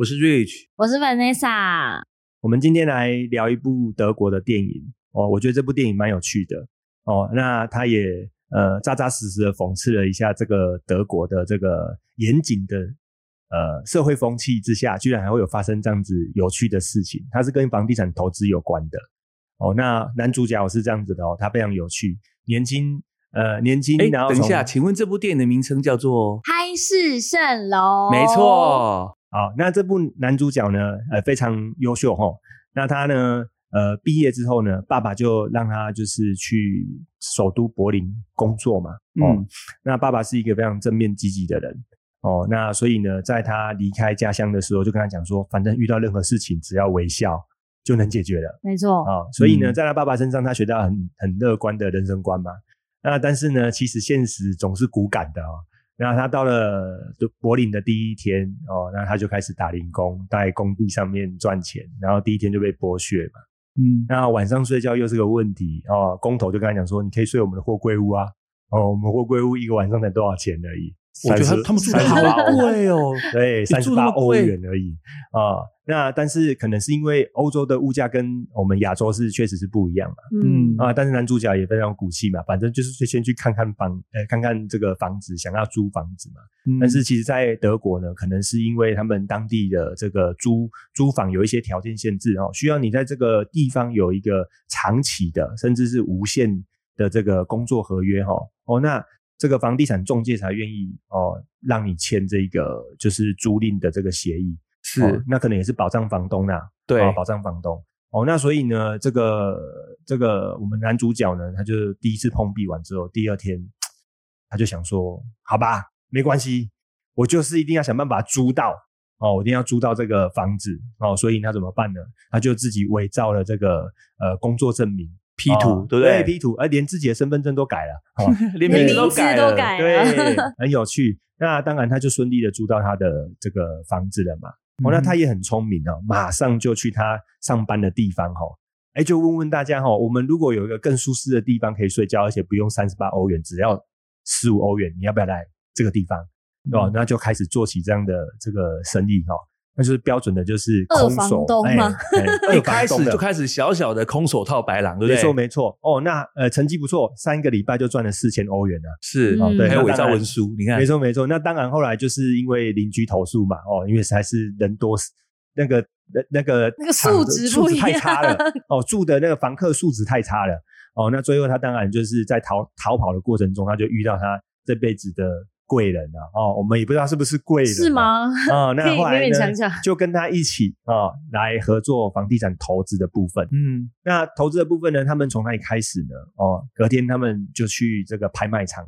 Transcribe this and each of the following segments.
我是 Rich，我是 Vanessa，我们今天来聊一部德国的电影哦，我觉得这部电影蛮有趣的哦。那它也呃扎扎实实的讽刺了一下这个德国的这个严谨的呃社会风气之下，居然还会有发生这样子有趣的事情。它是跟房地产投资有关的哦。那男主角是这样子的哦，他非常有趣，年轻呃年轻哎，，然后等一下，请问这部电影的名称叫做？嗨市蜃楼，没，错，好，那这部男主角呢，呃，非常优秀哈。那他呢，呃，毕业之后呢，爸爸就让他就是去首都柏林工作嘛。哦，嗯那爸爸是一个非常正面积极的人。哦，那所以呢，在他离开家乡的时候，就跟他讲说，反正遇到任何事情，只要微笑就能解决了。没错，啊、所以呢，嗯在他爸爸身上，他学到很很乐观的人生观嘛。那但是呢，其实现实总是骨感的哦。那他到了柏林的第一天哦，那他就开始打零工，在工地上面赚钱，然后第一天就被剥削嘛。嗯，那晚上睡觉又是个问题哦，工头就跟他讲说，你可以睡我们的货柜屋啊。哦，我们货柜屋一个晚上才多少钱而已？我觉得他30他们住的好贵哦，对，三十八欧元而已啊、那但是可能是因为欧洲的物价跟我们亚洲是确实是不一样嘛。嗯，啊，但是男主角也非常有骨气嘛，反正就是先去看看房，呃，看看这个房子，想要租房子嘛。嗯但是其实，在德国呢，可能是因为他们当地的这个租租房有一些条件限制哦，需要你在这个地方有一个长期的，甚至是无限的这个工作合约哈、哦。哦，那这个房地产中介才愿意哦，让你签这个就是租赁的这个协议。是哦那可能也是保障房东啦，对哦保障房东。哦，那所以呢，这个这个我们男主角呢，他就第一次碰壁完之后，第二天他就想说，好吧，没关系，我就是一定要想办法租到哦，我一定要租到这个房子哦。所以他怎么办呢？他就自己伪造了这个呃工作证明 P 图哦对不对 P 图，而连自己的身份证都改了，哦，连连名字都改了，对，很有趣。那当然，他就顺利的租到他的这个房子了嘛。哦，那他也很聪明哦，马上就去他上班的地方哈、哦，哎，就问问大家哈、哦，我们如果有一个更舒适的地方可以睡觉，而且不用三十八欧元，只要十五欧元，你要不要来这个地方？哦，那就开始做起这样的这个生意哈、哦，那就是标准的就是二空手房东哎吗哎二 一房东的开始就开始小小的空手套白狼，对不对？没错没错哦，那呃成绩不错，三个礼拜就赚了四千欧元啊。是，哦对还有伪造文书，你看没，错没错，那当然后来就是因为邻居投诉嘛，哦，因为实在是人多，那个那那个那个厂素质素质太差了，哦，住的那个房客素质太差了，哦，那最后他当然就是在逃逃跑的过程中，他就遇到他这辈子的贵人了，哦，我们也不知道是不是贵人，是？吗？哦，那后来呢就跟他一起啊、哦、来合作房地产投资的部分，嗯，那投资的部分呢，他们从哪里开始呢？哦，隔天他们就去这个拍卖场，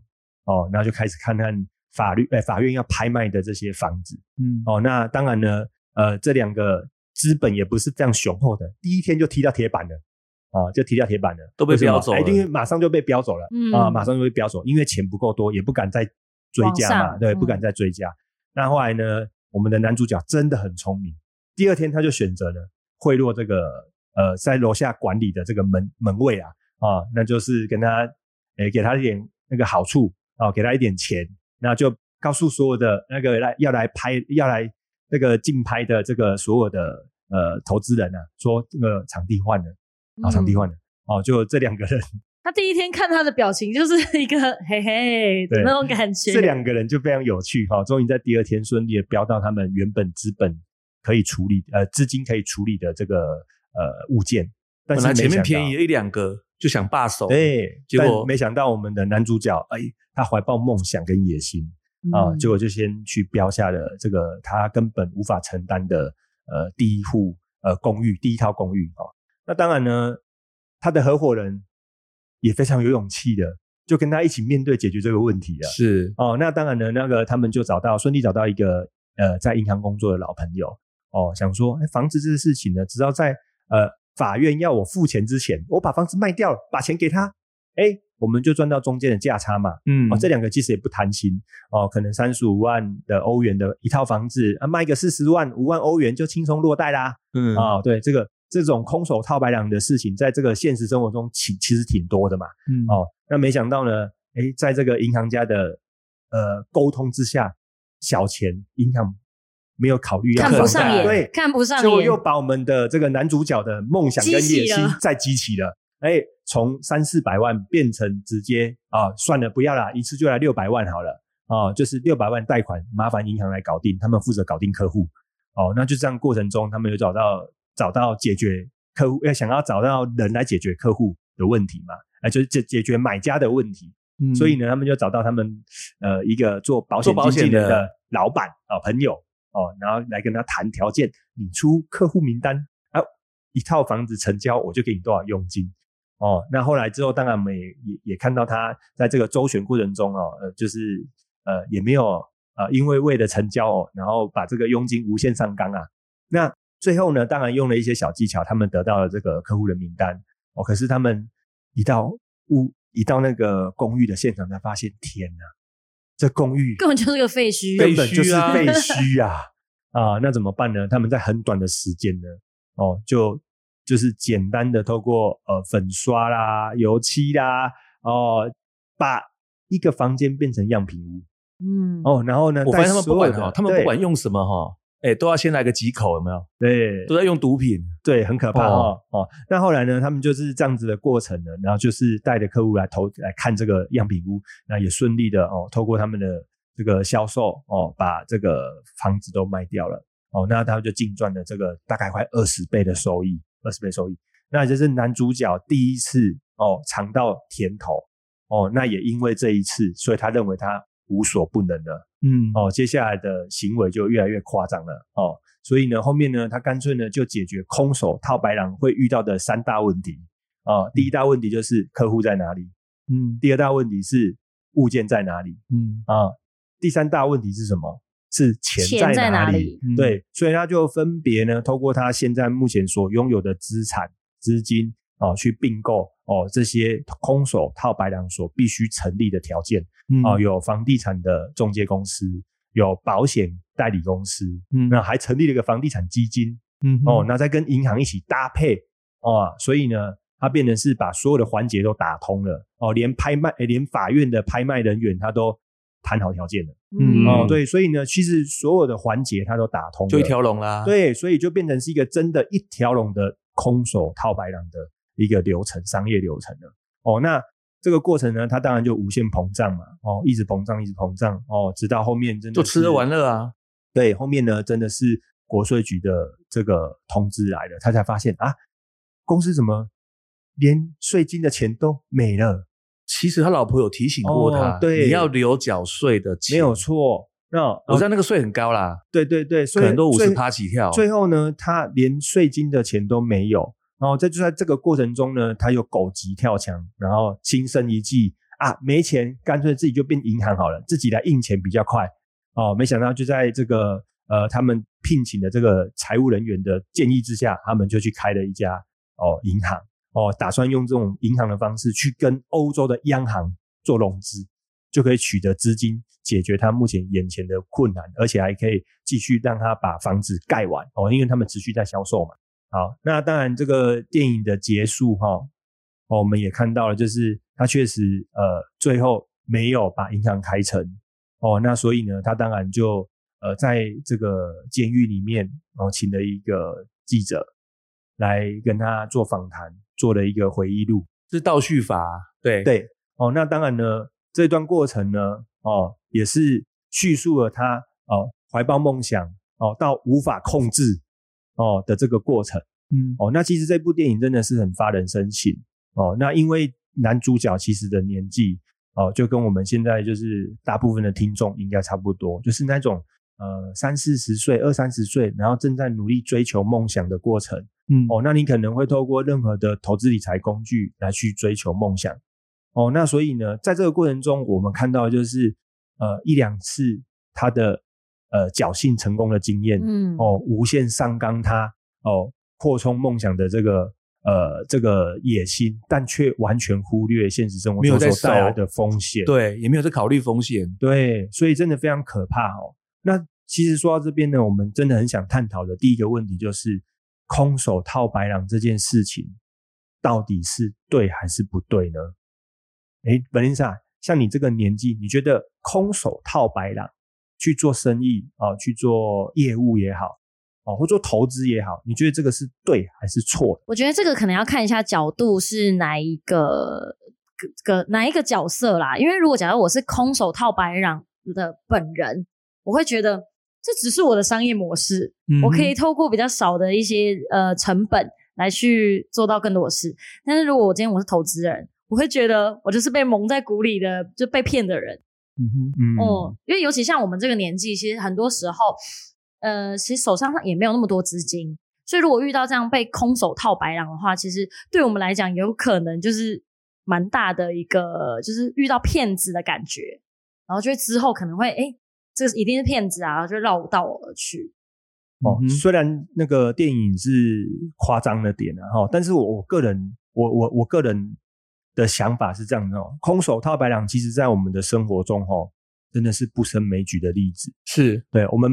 哦，然后就开始看看法律，呃，法院要拍卖的这些房子，嗯，哦，那当然呢，呃，这两个资本也不是这样雄厚的，第一天就踢到铁板了，啊、就踢掉铁板了，都被标走了。哎因为马上就被标走了，嗯。啊，马上就被标走，因为钱不够多，也不敢再追加嘛，对，嗯不敢再追加。那后来呢，我们的男主角真的很聪明，第二天他就选择了贿赂这个呃在楼下管理的这个门门卫啊啊，那就是跟他诶给他一点那个好处啊，给他一点钱，那就告诉所有的那个来要来拍要来那个竞拍的这个所有的呃投资人啊，说这个场地换了啊，场地换了哦，就这两个人他第一天看他的表情就是一个嘿嘿的那种感觉，这两个人就非常有趣哈、终于在第二天顺利的标到他们原本资本可以处理呃资金可以处理的这个呃物件，但是本来前面便宜了一两个，就想罢手，对，结果没想到我们的男主角哎，他怀抱梦想跟野心啊、嗯结果就先去标下了这个他根本无法承担的呃第一户呃公寓第一套公寓啊、那当然呢，他的合伙人也非常有勇气的，就跟他一起面对解决这个问题了。是，哦，那当然呢，那个他们就找到顺利找到一个呃在银行工作的老朋友哦，想说，哎，房子这个事情呢，只要在呃法院要我付钱之前，我把房子卖掉了，把钱给他，哎，我们就赚到中间的价差嘛。嗯哦，这两个其实也不贪心哦，可能三十五万的欧元的一套房子啊，卖个四十万五万欧元就轻松落袋啦。嗯啊、对这个这种空手套白狼的事情，在这个现实生活中其其实挺多的嘛。嗯哦，那没想到呢，诶，在这个银行家的呃沟通之下，小钱银行没有考虑要看不上眼，贷对，看不上眼，就又把我们的这个男主角的梦想跟野心再激起了。哎，从三四百万变成直接啊，算了，不要了，一次就来六百万好了啊，就是六百万贷款，麻烦银行来搞定，他们负责搞定客户。哦，那就这样过程中，他们有找到找到解决客户要想要找到人来解决客户的问题嘛？啊，就是解解决买家的问题。嗯所以呢，他们就找到他们呃一个做保险经纪人的老板啊、朋友哦，然后来跟他谈条件，你出客户名单啊，一套房子成交我就给你多少佣金哦。那后来之后，当然我们也也也看到他在这个周旋过程中哦，呃，就是呃也没有呃因为为了成交哦，然后把这个佣金无限上纲啊。那最后呢，当然用了一些小技巧，他们得到了这个客户的名单哦。可是他们一到屋一到那个公寓的现场，才发现天哪，这公寓根本就是个废墟。根本就是废 墟啊啊！啊，那怎么办呢？他们在很短的时间呢，哦，就就是简单的透过呃粉刷啦、油漆啦，哦，把一个房间变成样品屋嗯，哦，然后呢，我发现他们不管哈，他们不管用什么哈，哎，都要先来个几口，有没有？对都在用毒品。对，很可怕哦哦哦。那后来呢，他们就是这样子的过程呢，然后就是带着客户来投来看这个样品屋，那也顺利的哦，透过他们的这个销售哦，把这个房子都卖掉了哦，那他们就净赚了这个大概快二十倍的收益，二十倍收益。那这是男主角第一次哦尝到甜头哦，那也因为这一次，所以他认为他无所不能了。嗯。哦，接下来的行为就越来越夸张了。哦。所以呢，后面呢，他干脆呢就解决空手套白狼会遇到的三大问题。啊、第一大问题就是客户在哪里，嗯。第二大问题是物件在哪里？嗯。啊、第三大问题是什么？是钱钱在哪哪里？嗯。对，所以他就分别呢，透过他现在目前所拥有的资产、资金哦，去并购哦这些空手套白狼所必须成立的条件。嗯哦，有房地产的中介公司，有保险代理公司，嗯那还成立了一个房地产基金嗯哦，那再跟银行一起搭配哦，所以呢，它变成是把所有的环节都打通了哦，连拍卖，诶连法院的拍卖人员他都谈好条件了、嗯哦，对，所以呢，其实所有的环节它都打通了，就一条龙啦。，对，所以就变成是一个真的一条龙的空手套白狼的一个流程，商业流程了。哦，那这个过程呢，它当然就无限膨胀嘛，哦，一直膨胀，一直膨胀，哦，直到后面真的就吃喝玩乐。啊。对，后面呢，真的是国税局的这个通知来了，他才发现啊，公司怎么连税金的钱都没了？其实他老婆有提醒过他，哦对你要留缴税的钱。没有，错。那我知道那个税很高啦，对对对，可能都五十趴起跳。最后呢，他连税金的钱都没有，然后在就在这个过程中呢，他又狗急跳墙，然后心生一计啊，没钱，干脆自己就变银行好了，自己来印钱比较快。哦，没想到就在这个呃他们聘请的这个财务人员的建议之下，他们就去开了一家哦银行哦，打算用这种银行的方式去跟欧洲的央行做融资，就可以取得资金，解决他目前眼前的困难，而且还可以继续让他把房子盖完哦，因为他们持续在销售嘛。好，那当然这个电影的结束哈、哦，我们也看到了，就是他确实呃最后没有把银行开成。哦，那所以呢，他当然就呃在这个监狱里面哦，请了一个记者来跟他做访谈，做了一个回忆录。是倒叙法，对。对，哦，那当然呢，这段过程呢，哦，也是叙述了他哦怀抱梦想哦到无法控制哦的这个过程。嗯哦，那其实这部电影真的是很发人深省哦。那因为男主角其实的年纪哦，就跟我们现在就是大部分的听众应该差不多，就是那种呃三四十岁、二三十岁，然后正在努力追求梦想的过程。嗯哦，那你可能会透过任何的投资理财工具来去追求梦想。哦，那所以呢，在这个过程中，我们看到的就是呃一两次他的呃侥幸成功的经验，嗯哦，无限上纲他哦扩充梦想的这个呃这个野心，但却完全忽略现实生活中所带来的风险。对，也没有在考虑风险。对，所以真的非常可怕哦。那其实说到这边呢，我们真的很想探讨的第一个问题就是，空手套白狼这件事情到底是对还是不对呢？诶，本琳莎，像你这个年纪，你觉得空手套白狼去做生意啊、去做业务也好，哦，或做投资也好，你觉得这个是对还是错的？我觉得这个可能要看一下角度是哪一个个哪一个角色啦。因为如果假如我是空手套白狼的本人，我会觉得这只是我的商业模式，嗯我可以透过比较少的一些呃成本来去做到更多的事。但是如果我今天我是投资人，我会觉得我就是被蒙在鼓里的，就被骗的人。嗯哼，嗯哦，因为尤其像我们这个年纪，其实很多时候，呃，其实手上也没有那么多资金，所以如果遇到这样被空手套白狼的话，其实对我们来讲，有可能就是蛮大的一个，就是遇到骗子的感觉，然后就会之后可能会，哎，这个一定是骗子啊，就绕道而去。哦虽然那个电影是夸张了点啊，哈，但是我我个人，我我我个人的想法是这样的哦，空手套白狼，其实在我们的生活中，哦，真的是不胜枚举的例子。是对我们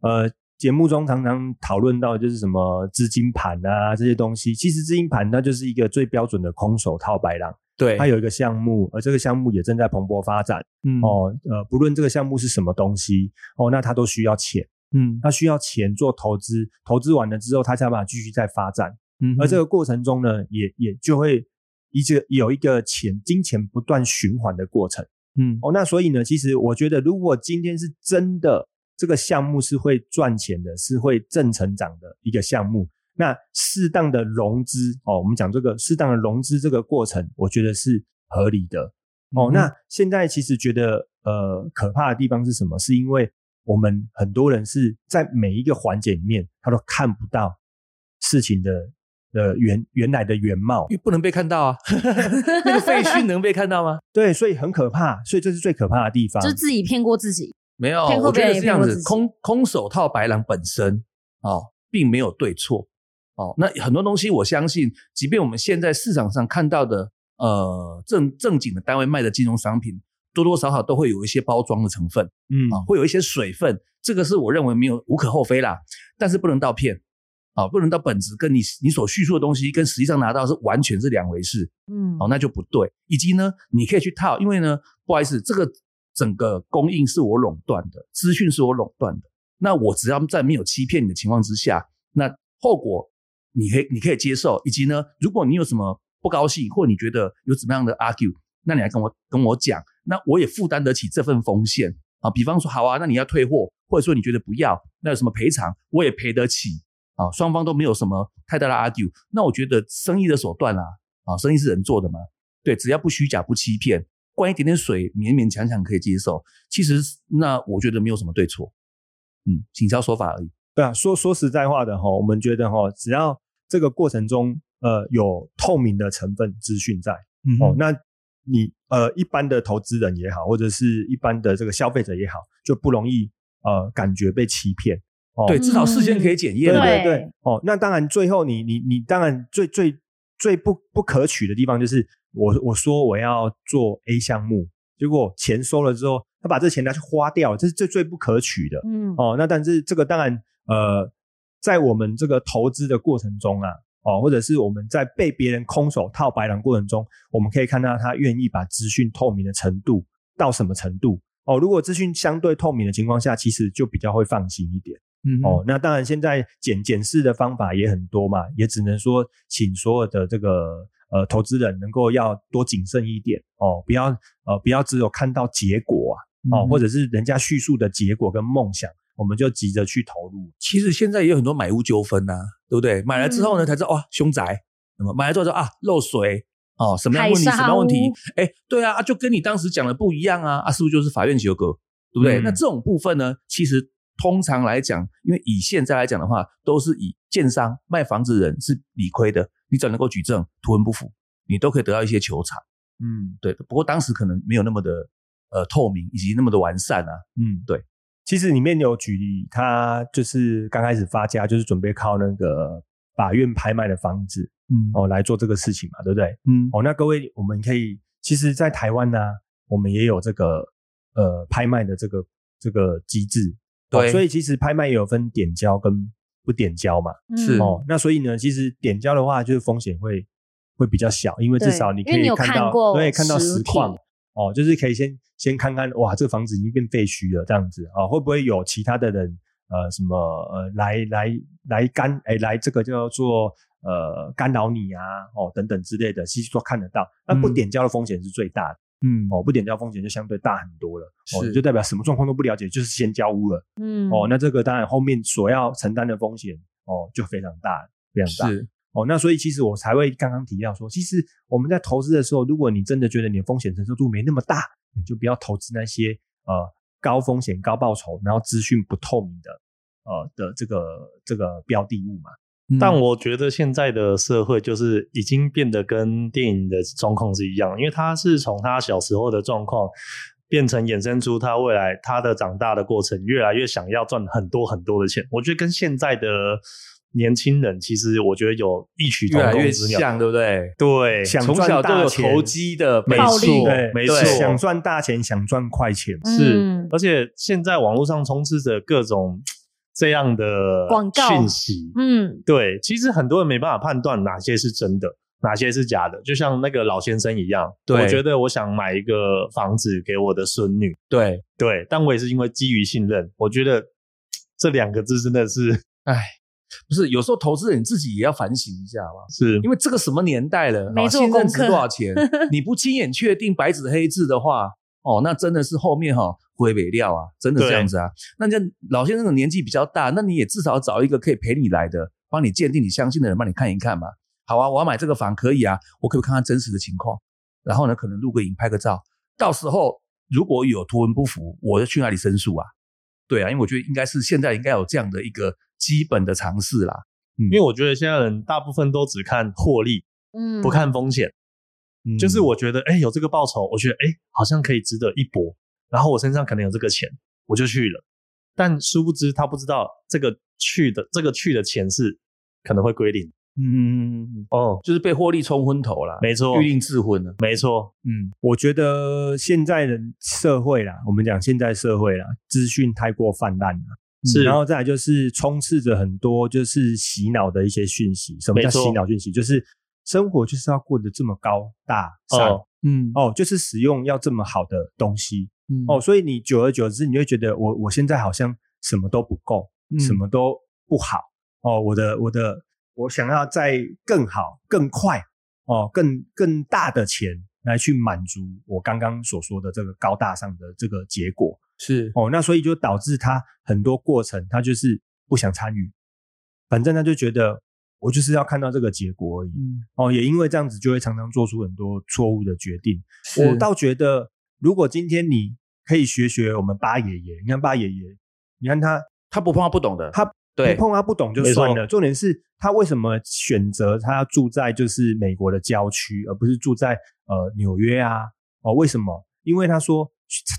呃节目中常常讨论到就是什么资金盘啊这些东西，其实资金盘它就是一个最标准的空手套白狼，对，它有一个项目，而这个项目也正在蓬勃发展嗯哦，呃，不论这个项目是什么东西哦，那它都需要钱。嗯它需要钱做投资，投资完了之后，它才有办法继续再发展。嗯，而这个过程中呢，也也就会一直有一个钱金钱不断循环的过程。嗯哦，那所以呢，其实我觉得，如果今天是真的这个项目是会赚钱的，是会正成长的一个项目，那适当的融资哦，我们讲这个适当的融资这个过程，我觉得是合理的。哦，嗯那现在其实觉得呃可怕的地方是什么？是因为我们很多人是在每一个环节里面，他都看不到事情的呃原原来的原貌。因为不能被看到啊，那个废墟能被看到吗？对，所以很可怕，所以这是最可怕的地方。就是自己骗过自己。没有，骗过我觉得是这样子，空空手套白狼本身哦，并没有对错哦。那很多东西，我相信，即便我们现在市场上看到的呃正正经的单位卖的金融商品，多多少少都会有一些包装的成分嗯啊，会有一些水分，这个是我认为没有无可厚非啦，但是不能倒骗啊，不能到本质跟你你所叙述的东西跟实际上拿到是完全是两回事。嗯，哦，那就不对。以及呢，你可以去套，因为呢，不好意思，这个整个供应是我垄断的，资讯是我垄断的。那我只要在没有欺骗你的情况之下，那后果你可以你可以接受。以及呢，如果你有什么不高兴，或你觉得有怎么样的 argue，那你来跟我跟我讲，那我也负担得起这份风险啊。比方说，好啊，那你要退货，或者说你觉得不要，那有什么赔偿，我也赔得起啊。双方都没有什么太大的 argue，那我觉得生意的手段啊，啊，生意是人做的嘛，对，只要不虚假、不欺骗，灌一点点水，勉勉强强可以接受。其实那我觉得没有什么对错，嗯，行销手法而已。对啊，说说实在话的哈，我们觉得哈，只要这个过程中呃有透明的成分资讯在嗯哦，那你呃一般的投资人也好，或者是一般的这个消费者也好，就不容易呃感觉被欺骗哦。对，至少事先可以检验对嘛。对对，哦，那当然最后你你你当然最最最不不可取的地方就是我我说我要做 A 项目，结果钱收了之后，他把这钱拿去花掉，这是最最不可取的。嗯，哦，那但是这个当然，呃，在我们这个投资的过程中啊，哦，或者是我们在被别人空手套白狼过程中，我们可以看到他愿意把资讯透明的程度到什么程度。哦，如果资讯相对透明的情况下，其实就比较会放心一点。嗯哦，，那当然现在检检视的方法也很多嘛，也只能说请所有的这个呃投资人能够要多谨慎一点哦，不要呃不要只有看到结果啊，哦，或者者是人家叙述的结果跟梦想，我们就急着去投入。其实现在也有很多买屋纠纷呐，对不对？买了之后呢，嗯才知道哇，凶宅，那么买了之后说啊漏水。哦，什么样的问题？什么问题屋？哎，对啊，啊就跟你当时讲的不一样啊，啊，是不是就是法院纠葛，对不对？嗯那这种部分呢，其实通常来讲，因为以现在来讲的话，都是以建商卖房子的人是理亏的，你只要能够举证，图文不符，你都可以得到一些求偿。嗯对，不过当时可能没有那么的呃透明，以及那么的完善啊。嗯，对。其实里面有举例，他就是刚开始发家，就是准备靠那个法院拍卖的房子嗯哦来做这个事情嘛，对不对？嗯哦，那各位我们可以，其实，在台湾呢、我们也有这个呃拍卖的这个这个机制，哦对。所以其实拍卖也有分点交跟不点交嘛，是。嗯哦，那所以呢，其实点交的话，就是风险会会比较小，因为至少你可以看到，看过对，看到实况哦，就是可以先先看看，哇，这个房子已经变废墟了，这样子啊、哦，会不会有其他的人呃什么呃来来来干哎来这个叫做呃干扰你啊哦等等之类的，其实都看得到。那不嗯。点交的风险是最大的、嗯哦，不点交风险就相对大很多了，哦，就代表什么状况都不了解，就是先交屋了。嗯哦，那这个当然后面所要承担的风险哦就非常大，非常大。是哦，那所以其实我才会刚刚提到说，其实我们在投资的时候，如果你真的觉得你的风险承受度没那么大，你就不要投资那些呃高风险高报酬，然后资讯不透明的呃的这个这个标的物嘛。但我觉得现在的社会就是已经变得跟电影的状况是一样，因为他是从他小时候的状况变成衍生出他未来他的长大的过程，越来越想要赚很多很多的钱。我觉得跟现在的年轻人，其实我觉得有异曲同越来越工之妙。像，对不对？对，想从小都有赚大钱投机的没错，没错，想赚大钱，想赚快钱。是，嗯而且现在网络上充斥着各种这样的广告。讯息，嗯。对，其实很多人没办法判断哪些是真的，哪些是假的。就像那个老先生一样，对。我觉得我想买一个房子给我的孙女，对，对，但我也是因为基于信任，我觉得这两个字真的是哎，不是，有时候投资人你自己也要反省一下嘛。是。因为这个什么年代了，没啊现在值做功课。多少钱？你不亲眼确定白纸黑字的话，哦，那真的是后面哈回北料啊，真的是这样子啊。那像老先生的年纪比较大，那你也至少找一个可以陪你来的，帮你鉴定你相信的人帮你看一看嘛。好啊，我要买这个房可以啊，我可不可以看看真实的情况？然后呢，可能录个影拍个照，到时候如果有图文不符，我就去哪里申诉啊？对啊，因为我觉得应该是现在应该有这样的一个基本的尝试啦。因为我觉得现在人大部分都只看获利，嗯不看风险。嗯就是我觉得，哎、有这个报酬，我觉得，哎、好像可以值得一搏。然后我身上可能有这个钱，我就去了。但殊不知，他不知道这个去的这个去的钱是可能会归零。嗯嗯嗯嗯，哦，就是被获利冲昏头了，没错预定致昏了。没错，嗯，我觉得现在的社会啦，我们讲现在社会啦，资讯太过泛滥了。是然后再来就是充斥着很多就是洗脑的一些讯息。什么叫洗脑讯息？就是生活就是要过得这么高大上哦嗯哦就是使用要这么好的东西嗯哦，所以你久而久之，你会觉得我我现在好像什么都不够，嗯什么都不好哦，我的我的我想要再更好、更快哦、更更大的钱来去满足我刚刚所说的这个高大上的这个结果。是哦，那所以就导致他很多过程他就是不想参与，反正他就觉得我就是要看到这个结果而已。嗯哦，也因为这样子就会常常做出很多错误的决定。我倒觉得，如果今天你可以学学我们八爷爷，你看八爷爷，你看他他不碰他不懂的，他对你碰他不懂就算了，重点是他为什么选择他要住在就是美国的郊区，而不是住在呃纽约啊？哦，为什么？因为他说，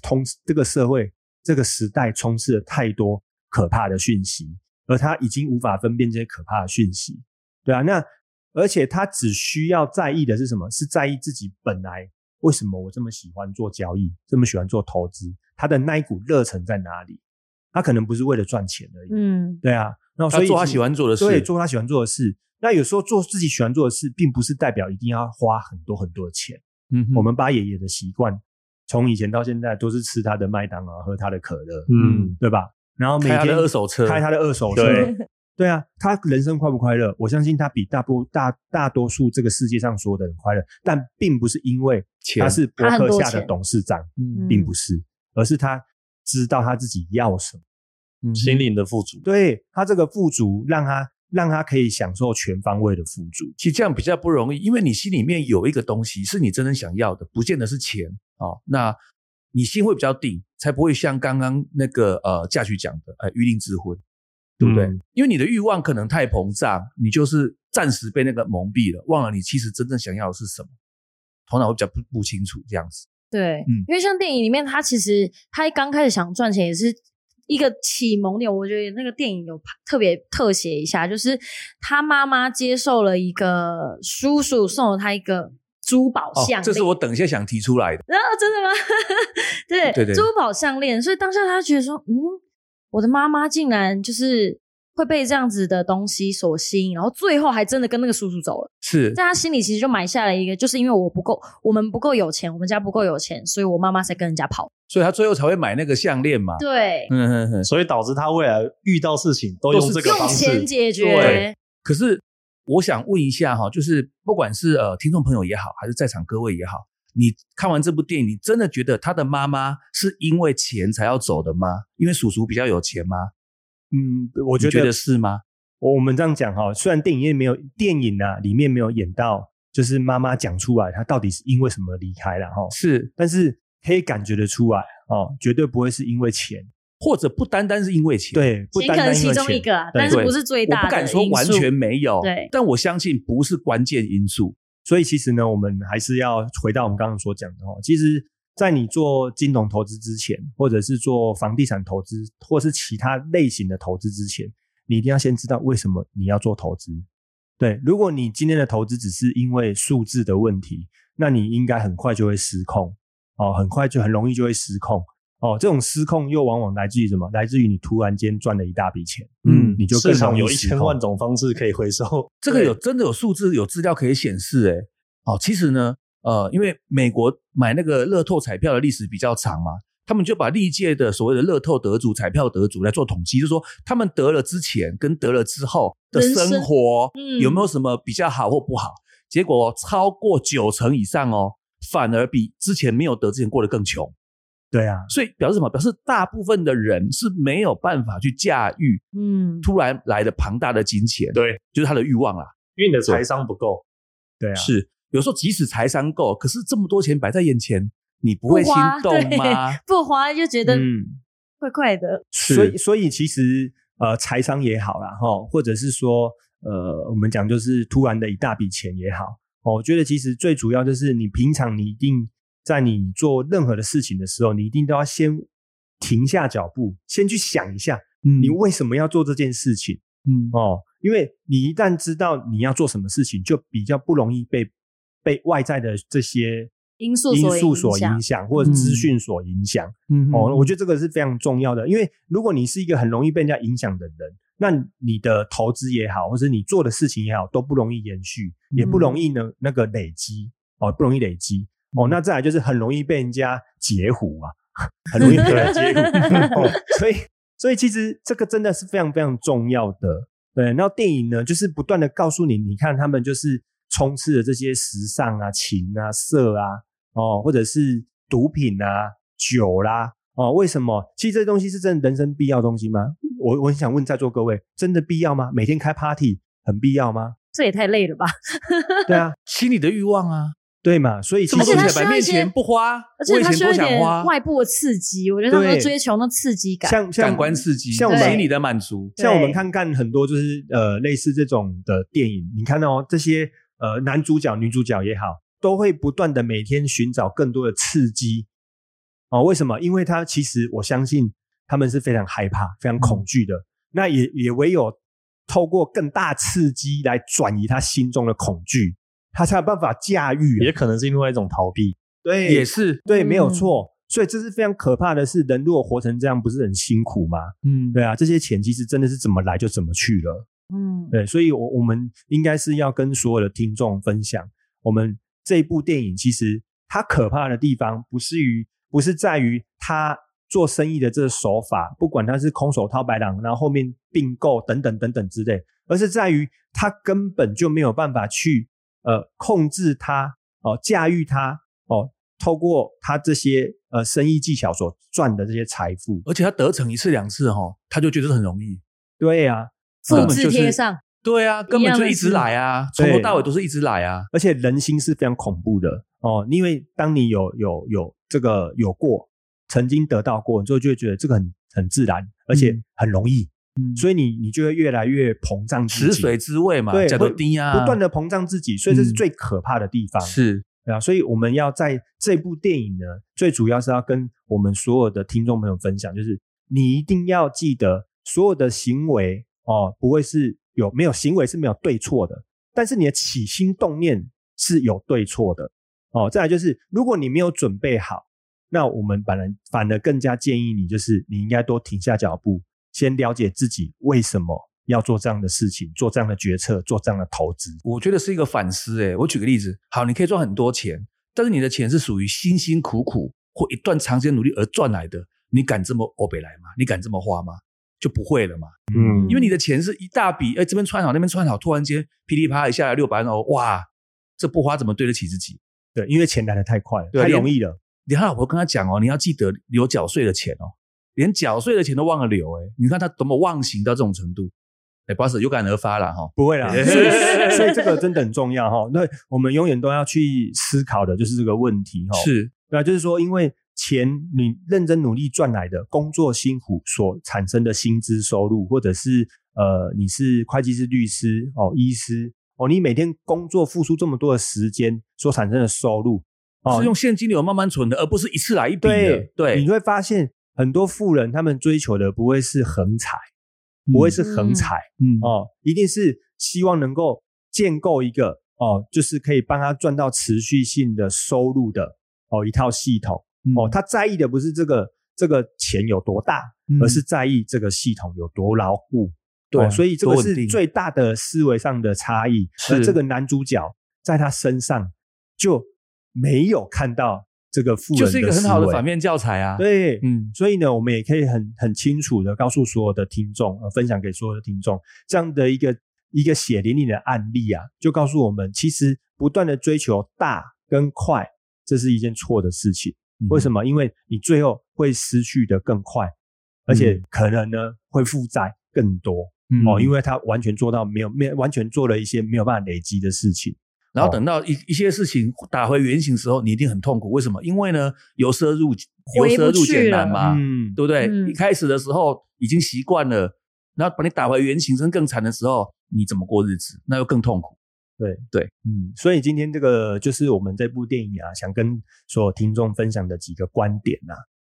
同这个社会这个时代充斥了太多可怕的讯息，而他已经无法分辨这些可怕的讯息。对啊，那而且他只需要在意的是什么？是在意自己本来为什么我这么喜欢做交易，这么喜欢做投资，他的那一股热忱在哪里？他可能不是为了赚钱而已。嗯对啊，那所以他做他喜欢做的事对，做他喜欢做的事。那有时候做自己喜欢做的事，并不是代表一定要花很多很多的钱。嗯我们八爷爷的习惯，从以前到现在都是吃他的麦当劳，喝他的可乐，嗯，对吧？然后每开他天的二手车开他的二手车，对对啊，他人生快不快乐？我相信他比大部大大多数这个世界上所有的人快乐，但并不是因为钱他是伯他很多克夏的董事长，嗯并不是，而是他知道他自己要什么。嗯心灵的富足。对他这个富足，让他让他可以享受全方位的富足。其实这样比较不容易，因为你心里面有一个东西是你真正想要的，不见得是钱哦。那你心会比较定，才不会像刚刚那个呃嫁娶讲的，呃欲令智昏，对不对？嗯因为你的欲望可能太膨胀，你就是暂时被那个蒙蔽了，忘了你其实真正想要的是什么，头脑会比较不不清楚这样子。对，嗯因为像电影里面，他其实他刚开始想赚钱也是一个启蒙点，我觉得那个电影有特别特写一下，就是他妈妈接受了一个叔叔送了他一个珠宝哦项链，这是我等一下想提出来的。啊，真的吗？对对对珠宝项链，所以当下他觉得说，嗯，我的妈妈竟然就是会被这样子的东西所吸引，然后最后还真的跟那个叔叔走了，是在他心里其实就埋下了一个，就是因为我不够，我们不够有钱，我们家不够有钱，所以我妈妈才跟人家跑。所以他最后才会买那个项链嘛。对，嗯哼哼。所以导致他未来遇到事情都用这个方用钱式。解决对。可是我想问一下哈，就是不管是呃听众朋友也好，还是在场各位也好，你看完这部电影，你真的觉得他的妈妈是因为钱才要走的吗？因为叔叔比较有钱吗？嗯，我觉得得是吗？我我们这样讲哈，虽然电影院没有电影啊里面没有演到，就是妈妈讲出来她到底是因为什么离开了哈，是，但是可以感觉得出来哦，绝对不会是因为钱，或者不单单是因为钱。对，不钱可能其单单因为钱中一个但是不是最大的我不敢说完全没有，对但我相信不是关键因素。所以其实呢，我们还是要回到我们刚刚所讲的哦，其实，在你做金融投资之前，或者是做房地产投资，或是其他类型的投资之前，你一定要先知道为什么你要做投资。对，如果你今天的投资只是因为数字的问题，那你应该很快就会失控哦，很快就很容易就会失控哦。这种失控又往往来自于什么？来自于你突然间赚了一大笔钱，嗯你就更市场容易有一千万种方式可以回收，这个有真的有数字有资料可以显示，哎，哦，其实呢，呃，因为美国买那个乐透彩票的历史比较长嘛，他们就把历届的所谓的乐透得主、彩票得主来做统计，就是说他们得了之前跟得了之后的人生生活嗯有没有什么比较好或不好？结果超过九成以上哦，反而比之前没有得之前过得更穷。对啊，所以表示什么？表示大部分的人是没有办法去驾驭嗯，突然来的庞大的金钱，对，就是他的欲望啦。因为你的财商不够。对啊，是，有时候即使财商够，可是这么多钱摆在眼前，你不会心动吗？不花就觉得嗯。怪怪的。所以，所以其实呃，财商也好啦，哈，或者是说呃，我们讲就是突然的一大笔钱也好，哦，我觉得其实最主要就是你平常你一定在你做任何的事情的时候，你一定都要先停下脚步，先去想一下，嗯你为什么要做这件事情嗯哦？因为你一旦知道你要做什么事情，就比较不容易被被外在的这些因素因所素所影响，或者资讯所影响。嗯哦，我觉得这个是非常重要的，因为如果你是一个很容易被人家影响的人，那你的投资也好，或者你做的事情也好，都不容易延续，也不容易呢那个累积哦，不容易累积哦。那再来就是很容易被人家截胡啊，很容易被人家截胡。哦，所以所以其实这个真的是非常非常重要的。对，然后电影呢，就是不断的告诉你，你看他们就是充斥着这些时尚啊、情啊、色啊，哦，或者是毒品啊、酒啦，哦，为什么？其实这东西是真的人生必要的东西吗？我我很想问在座各位，真的必要吗？每天开 party 很必要吗？这也太累了吧！对啊，心里的欲望啊，对嘛？所以其这么多实而且它钱摆面需要一些前不花，而且我以前它需要一点多想花，外部的刺激，我觉得他们追求那刺激感。像像感官刺激，像我们心理的满足。像我们对看看很多就是呃类似这种的电影，你看到、哦、这些呃男主角、女主角也好，都会不断的每天寻找更多的刺激。哦，为什么？因为他其实我相信他们是非常害怕、非常恐惧的。那也也唯有透过更大刺激来转移他心中的恐惧，他才有办法驾驭啊。也可能是另外一种逃避。对，也是，对，没有嗯错。所以这是非常可怕的是，人如果活成这样，不是很辛苦吗？嗯，对啊，这些钱其实真的是怎么来就怎么去了。嗯，对，所以我我们应该是要跟所有的听众分享，我们这部电影其实它可怕的地方，不是于不是在于他做生意的这个手法，不管他是空手套白狼，然后后面并购等等等等之类，而是在于他根本就没有办法去呃控制它哦，驾驭它哦，透过他这些呃生意技巧所赚的这些财富。而且他得逞一次两次哈，他就觉得很容易。对呀、复制贴上，对啊，根本就一直来啊，从头到尾都是一直来啊。而且人心是非常恐怖的哦，因为当你有有有这个有过，曾经得到过，你就就会觉得这个很很自然，而且很容易，嗯，所以你你就会越来越膨胀自己，食水之味嘛，对，叫做会低啊，不断的膨胀自己，所以这是嗯最可怕的地方。是对啊，所以我们要在这部电影呢，最主要是要跟我们所有的听众朋友分享，就是你一定要记得，所有的行为哦，不会是有没有行为是没有对错的，但是你的起心动念是有对错的哦。再来就是，如果你没有准备好，那我们反而反而更加建议你，就是你应该多停下脚步，先了解自己为什么要做这样的事情，做这样的决策，做这样的投资。我觉得是一个反思。诶，我举个例子，好，你可以赚很多钱。但是你的钱是属于辛辛苦苦或一段长时间努力而赚来的，你敢这么欧北来吗？你敢这么花吗？就不会了嘛。嗯，因为你的钱是一大笔，哎，这边穿好，那边穿好，突然间噼里啪啦一下来六百万哦，哇，这不花怎么对得起自己？对，因为钱来的太快了，太容易了。连他老婆跟他讲哦，你要记得留缴税的钱哦，连缴税的钱都忘了留，哎，你看他多么忘形到这种程度。哎，不是有感而发了哈，不会啦，所以所以这个真的很重要哈。那我们永远都要去思考的就是这个问题哈。是，对啊，就是说，因为钱你认真努力赚来的，工作辛苦所产生的薪资收入，或者是呃，你是会计师、律师哦、医师哦，你每天工作付出这么多的时间所产生的收入，是用现金流慢慢存的，而不是一次来一笔的。对，你会发现很多富人他们追求的不会是横财。不会是横财，嗯哦，一定是希望能够建构一个哦，就是可以帮他赚到持续性的收入的哦一套系统哦。他在意的不是这个这个钱有多大，而是在意这个系统有多牢固。对，所以这个是最大的思维上的差异。而这个男主角在他身上就没有看到。这个富人就是一个很好的反面教材啊。对，嗯，所以呢，我们也可以很很清楚的告诉所有的听众，呃，分享给所有的听众，这样的一个一个血淋淋的案例啊，就告诉我们，其实不断的追求大跟快，这是一件错的事情。为什么？因为你最后会失去的更快，而且可能呢会负债更多哦，因为他完全做到没有没完全做了一些没有办法累积的事情。然后等到一一些事情打回原形时候，你一定很痛苦。为什么？因为呢，由奢入由奢入俭难嘛，嗯，对不对？一开始的时候已经习惯了，然后把你打回原形，甚至更惨的时候，你怎么过日子？那又更痛苦。对对，嗯。所以今天这个就是我们这部电影啊，想跟所有听众分享的几个观点呐。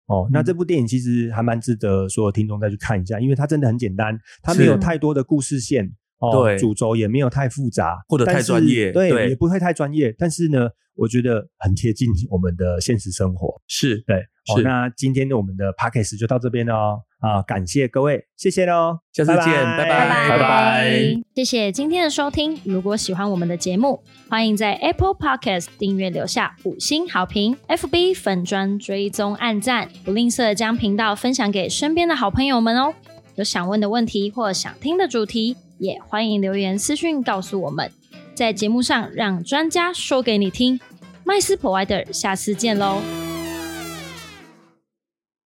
哦，那这部电影其实还蛮值得所有听众再去看一下，因为它真的很简单，它没有太多的故事线。对，主轴也没有太复杂或者太专业，对，也不会太专业。但是呢，我觉得很贴近我们的现实生活。是对，是。那今天的我们的 p a c k a g e 就到这边喽。啊，感谢各位，谢谢喽，下次见，拜拜，拜拜。谢谢今天的收听。如果喜欢我们的节目，欢迎在 Apple Podcast 订阅，留下五星好评，FB 粉砖追踪按赞，不吝啬将频道分享给身边的好朋友们哦。有想问的问题或想听的主题。也欢迎留言私讯告诉我们，在节目上让专家说给你听。麦斯 Provider，下次见喽。